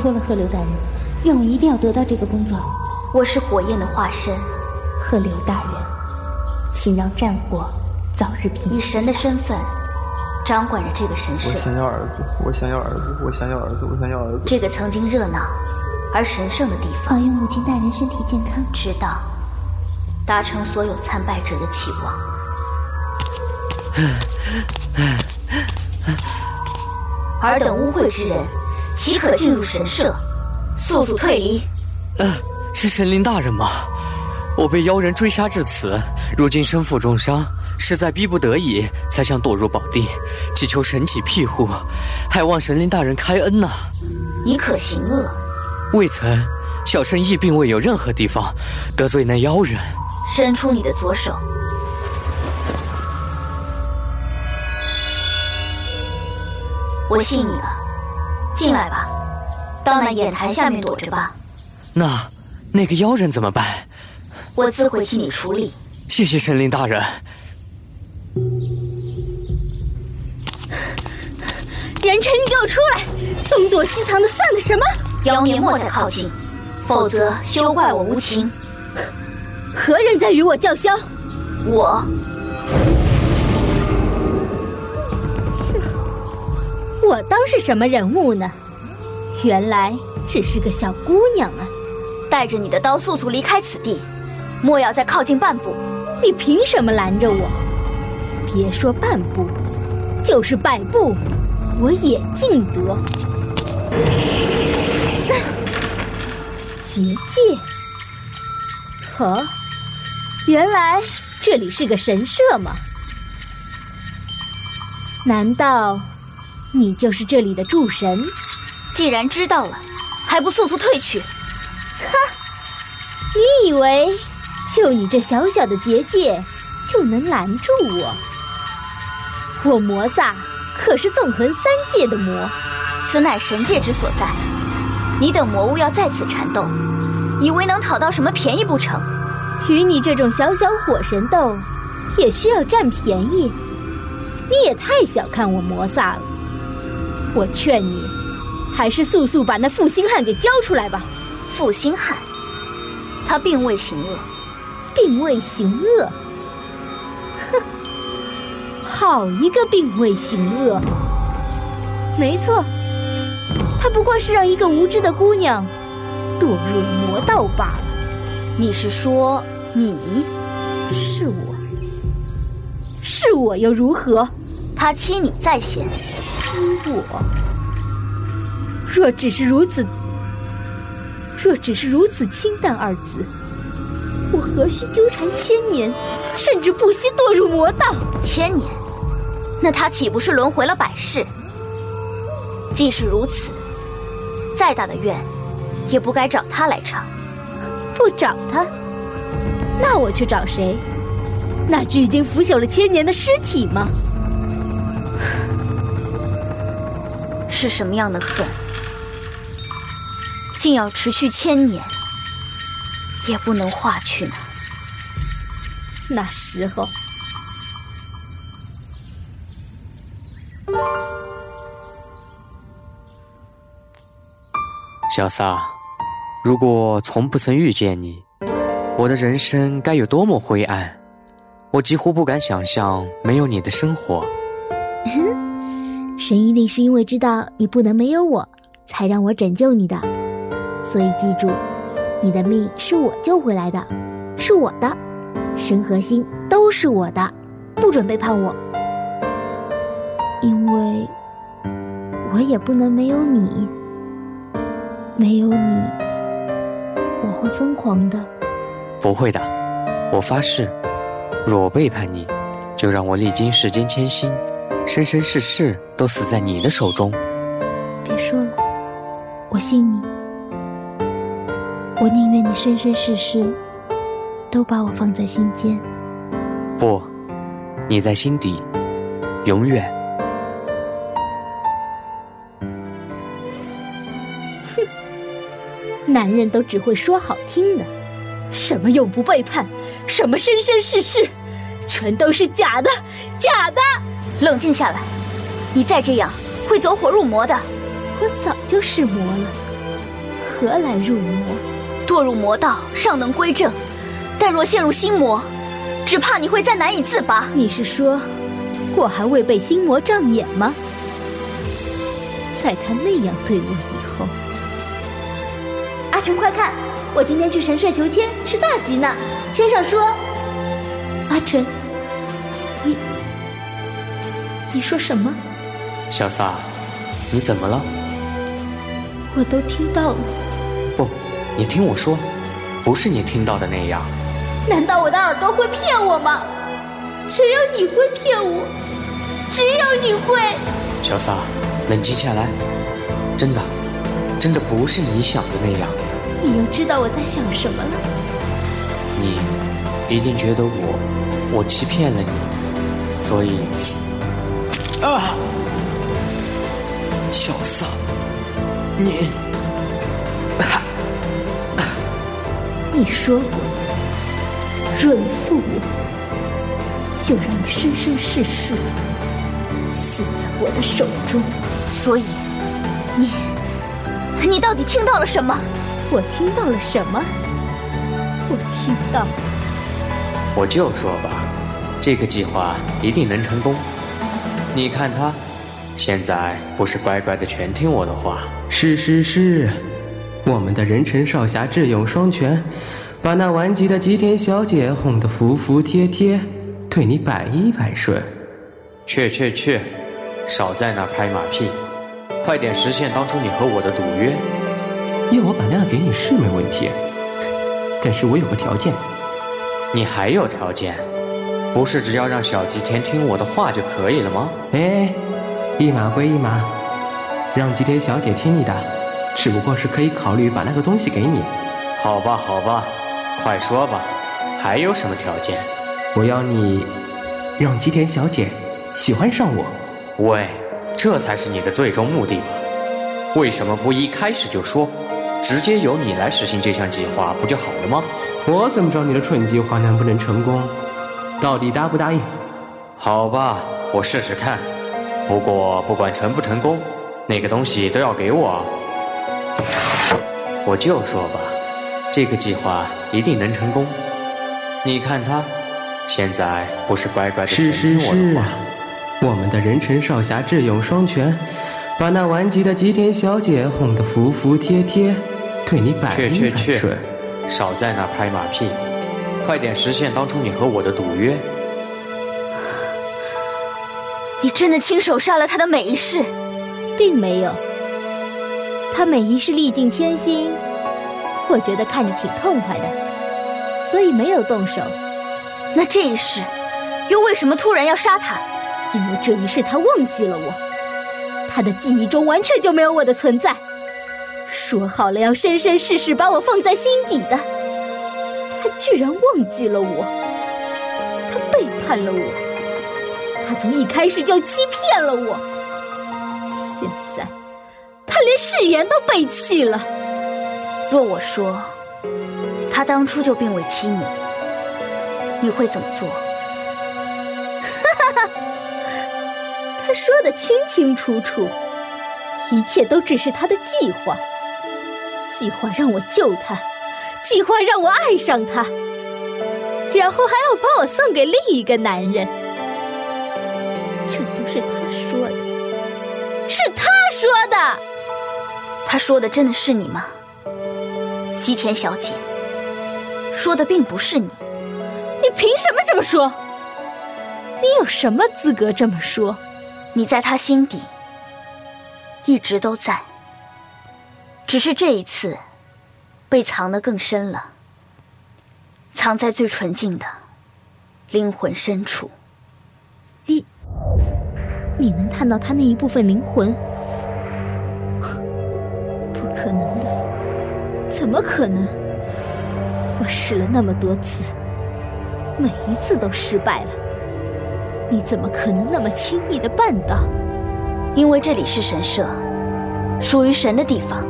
托了河流大人，愿我一定要得到这个工作。我是火焰的化身，河流大人，请让战火早日平息。以神的身份掌管着这个神社。我想要儿子，我想要儿子，我想要儿子，我想要儿子。这个曾经热闹而神圣的地方，保佑母亲大人身体健康，直到达成所有参拜者的期望。尔等污秽之人，岂可进入神社？速速退离！呃，是神灵大人吗？我被妖人追杀至此，如今身负重伤，实在逼不得已，才想躲入宝地，祈求神起庇护，还望神灵大人开恩呐。你可行恶？未曾，小生亦并未有任何地方得罪那妖人。伸出你的左手。我信你了，进来吧，到那眼台下面躲着吧。那，那个妖人怎么办？我自会替你处理。谢谢神灵大人。人臣，你给我出来！东躲西藏的，算个什么？妖孽莫再靠近，否则休怪我无情。何人在与我叫嚣？我。我当是什么人物呢？原来只是个小姑娘啊！带着你的刀，速速离开此地，莫要再靠近半步。你凭什么拦着我？别说半步，就是百步，我也尽得。结界？呵，原来这里是个神社吗？难道？你就是这里的主神，既然知道了，还不速速退去？哈！你以为就你这小小的结界就能拦住我？我魔萨可是纵横三界的魔，此乃神界之所在。你等魔物要在此缠斗，以为能讨到什么便宜不成？与你这种小小火神斗，也需要占便宜？你也太小看我魔萨了！我劝你，还是速速把那负心汉给交出来吧。负心汉，他并未行恶，并未行恶。哼，好一个并未行恶！没错，他不过是让一个无知的姑娘堕入魔道罢了。你是说你？是我？是我又如何？他欺你在先。我若只是如此，若只是如此清淡二字，我何须纠缠千年，甚至不惜堕入魔道？千年，那他岂不是轮回了百世？既是如此，再大的怨，也不该找他来偿。不找他，那我去找谁？那具已经腐朽了千年的尸体吗？是什么样的恨，竟要持续千年，也不能化去呢？那时候，小撒，如果从不曾遇见你，我的人生该有多么灰暗！我几乎不敢想象没有你的生活。神一定是因为知道你不能没有我，才让我拯救你的。所以记住，你的命是我救回来的，是我的，神和心都是我的，不准背叛我。因为我也不能没有你，没有你，我会疯狂的。不会的，我发誓，若我背叛你，就让我历经世间千辛。生生世世都死在你的手中。别说了，我信你。我宁愿你生生世世都把我放在心间。不，你在心底，永远。哼，男人都只会说好听的，什么永不背叛，什么生生世世，全都是假的，假的。冷静下来，你再这样会走火入魔的。我早就是魔了，何来入魔？堕入魔道尚能归正，但若陷入心魔，只怕你会再难以自拔。你是说，我还未被心魔障眼吗？在他那样对我以后，阿成，快看，我今天去神社求签是大吉呢。签上说，阿成，你，你说什么？小撒，你怎么了？我都听到了。不，你听我说，不是你听到的那样。难道我的耳朵会骗我吗？只有你会骗我，只有你会。小撒，冷静下来，真的，真的不是你想的那样。你又知道我在想什么了？你一定觉得我，我欺骗了你，所以啊，小桑，你，你说过，若你负我，就让你生生世世死在我的手中。所以，你，你到底听到了什么？我听到了什么？我听到，我就说吧，这个计划一定能成功。你看他，现在不是乖乖的全听我的话？是是是，我们的人臣少侠智勇双全，把那顽疾的吉田小姐哄得服服帖帖，对你百依百顺。去去去，少在那拍马屁，快点实现当初你和我的赌约。要我把那个给你是没问题，但是我有个条件。你还有条件？不是只要让小吉田听我的话就可以了吗？哎，一码归一码，让吉田小姐听你的，只不过是可以考虑把那个东西给你。好吧，好吧，快说吧，还有什么条件？我要你让吉田小姐喜欢上我。喂，这才是你的最终目的吧？为什么不一开始就说？直接由你来实行这项计划不就好了吗？我怎么知道你的蠢计划能不能成功？到底答不答应？好吧，我试试看。不过不管成不成功，那个东西都要给我。我就说吧，这个计划一定能成功。你看他，现在不是乖乖的是是是，我们的人臣少侠智勇双全，把那顽疾的吉田小姐哄得服服帖帖。对你百依百顺，少在那拍马屁，快点实现当初你和我的赌约。你真的亲手杀了他的每一世？并没有，他每一世历尽千辛，我觉得看着挺痛快的，所以没有动手。那这一世，又为什么突然要杀他？因为这一世他忘记了我，他的记忆中完全就没有我的存在。说好了要生生世世把我放在心底的，他居然忘记了我，他背叛了我，他从一开始就欺骗了我，现在他连誓言都背弃了。若我说他当初就并未欺你，你会怎么做？哈哈，他说的清清楚楚，一切都只是他的计划。计划让我救他，计划让我爱上他，然后还要把我送给另一个男人。这都是他说的，是他说的。他说的真的是你吗，吉田小姐？说的并不是你。你凭什么这么说？你有什么资格这么说？你在他心底一直都在。只是这一次，被藏得更深了，藏在最纯净的灵魂深处。你，你能探到他那一部分灵魂？不可能的，怎么可能？我试了那么多次，每一次都失败了。你怎么可能那么轻易的办到？因为这里是神社，属于神的地方。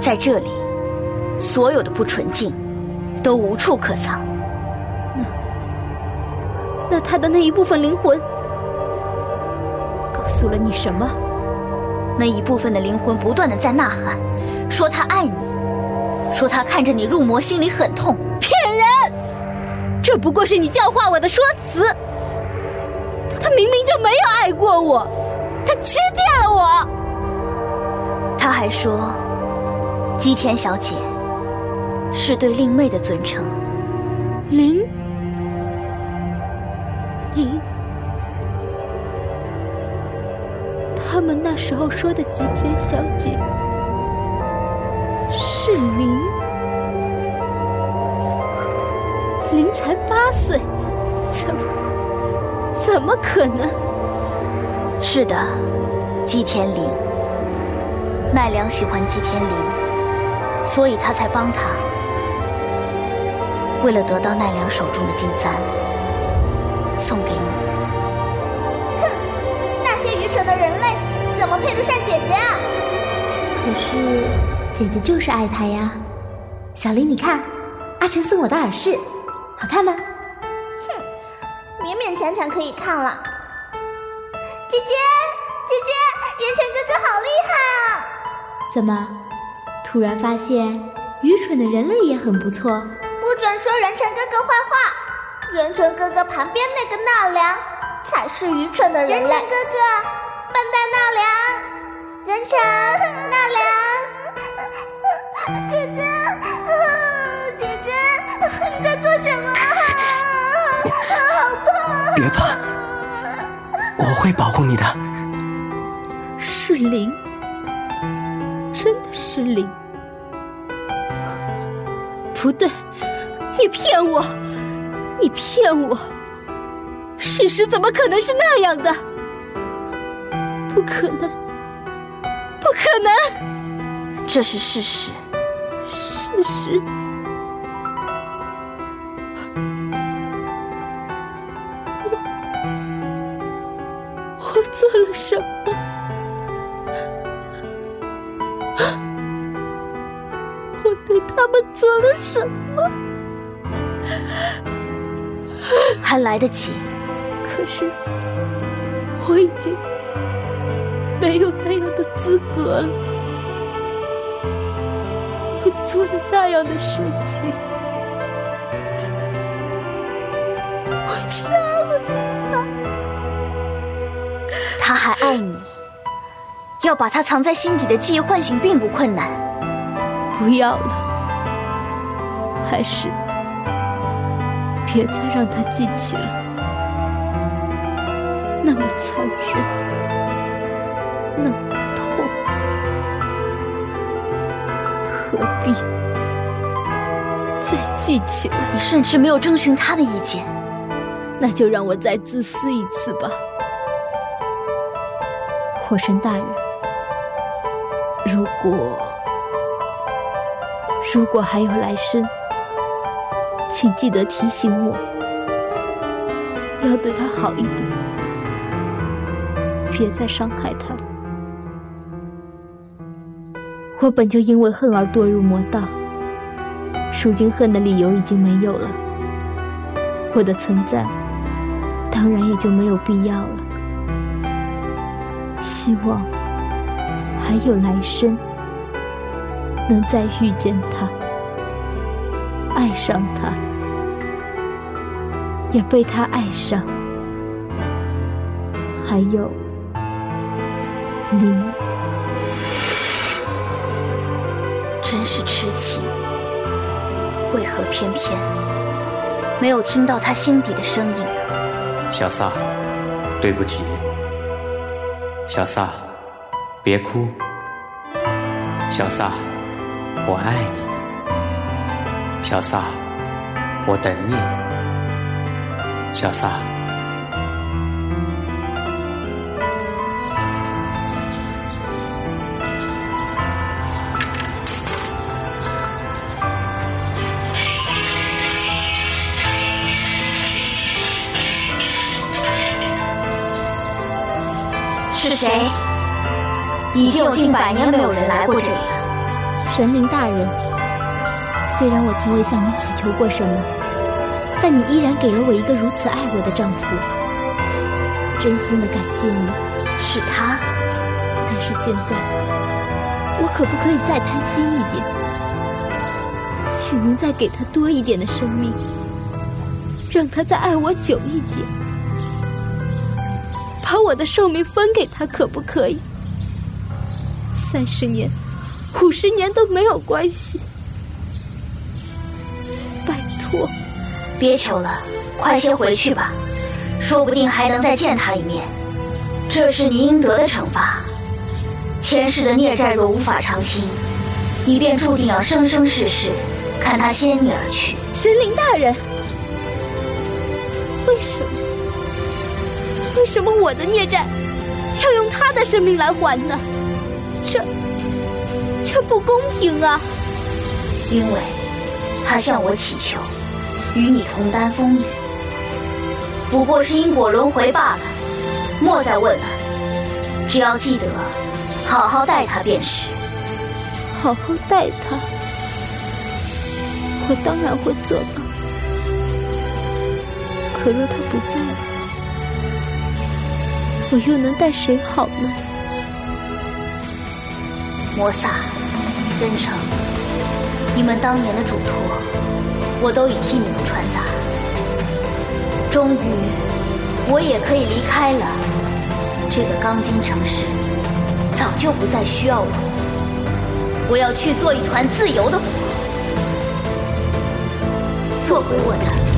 在这里，所有的不纯净都无处可藏。那那他的那一部分灵魂告诉了你什么？那一部分的灵魂不断的在呐喊，说他爱你，说他看着你入魔，心里很痛。骗人！这不过是你教化我的说辞。他明明就没有爱过我，他欺骗了我。他还说，姬田小姐是对令妹的尊称。林，林，他们那时候说的吉田小姐是林，林才八岁，怎么怎么可能？是的，吉田林。奈良喜欢吉田林，所以他才帮他。为了得到奈良手中的金簪，送给你。哼，那些愚蠢的人类怎么配得上姐姐啊？可是姐姐就是爱他呀。小林，你看，阿成送我的耳饰，好看吗？哼，勉勉强强可以看了。姐姐，姐姐，元辰哥哥好厉害啊！怎么，突然发现愚蠢的人类也很不错？不准说元辰哥哥坏话，元辰哥哥旁边那个纳凉才是愚蠢的人类。元辰哥哥，笨蛋纳凉，元辰纳凉，姐姐，姐姐，你在做什么？好痛！别怕，我会保护你的。是灵，真的是灵。不对，你骗我！你骗我！事实怎么可能是那样的？不可能！不可能！这是事实。事实。我我做了什么？我对他们做了什么？还来得及。可是我已经没有那样的资格了。我做了那样的事情，我杀了他。他还爱你，要把他藏在心底的记忆唤醒并不困难。不要了，还是别再让他记起了，那么残忍，那么痛，何必再记起来？你甚至没有征询他的意见，那就让我再自私一次吧，火神大人，如果。如果还有来生，请记得提醒我，要对他好一点，别再伤害他。我本就因为恨而堕入魔道，如今恨的理由已经没有了，我的存在当然也就没有必要了。希望还有来生。能再遇见他，爱上他，也被他爱上，还有您，真是痴情。为何偏偏没有听到他心底的声音呢？小撒，对不起。小撒，别哭。小撒。我爱你，小撒，我等你，小撒。是谁？已经有近百年没有人来过这里了。神灵大人，虽然我从未向你祈求过什么，但你依然给了我一个如此爱我的丈夫，真心的感谢你。是他，但是现在我可不可以再贪心一点？请您再给他多一点的生命，让他再爱我久一点，把我的寿命分给他，可不可以？三十年、五十年都没有关系，拜托，别求了，快些回去吧，说不定还能再见他一面。这是你应得的惩罚。前世的孽债若无法偿清，你便注定要生生世世看他先你而去。神灵大人，为什么？为什么我的孽债要用他的生命来还呢？这这不公平啊！因为他向我祈求，与你同担风雨，不过是因果轮回罢了。莫再问了，只要记得好好待他便是。好好待他，我当然会做到。可若他不在了，我又能待谁好呢？摩萨、任城，你们当年的嘱托，我都已替你们传达。终于，我也可以离开了。这个钢筋城市，早就不再需要我。我要去做一团自由的火，做回我的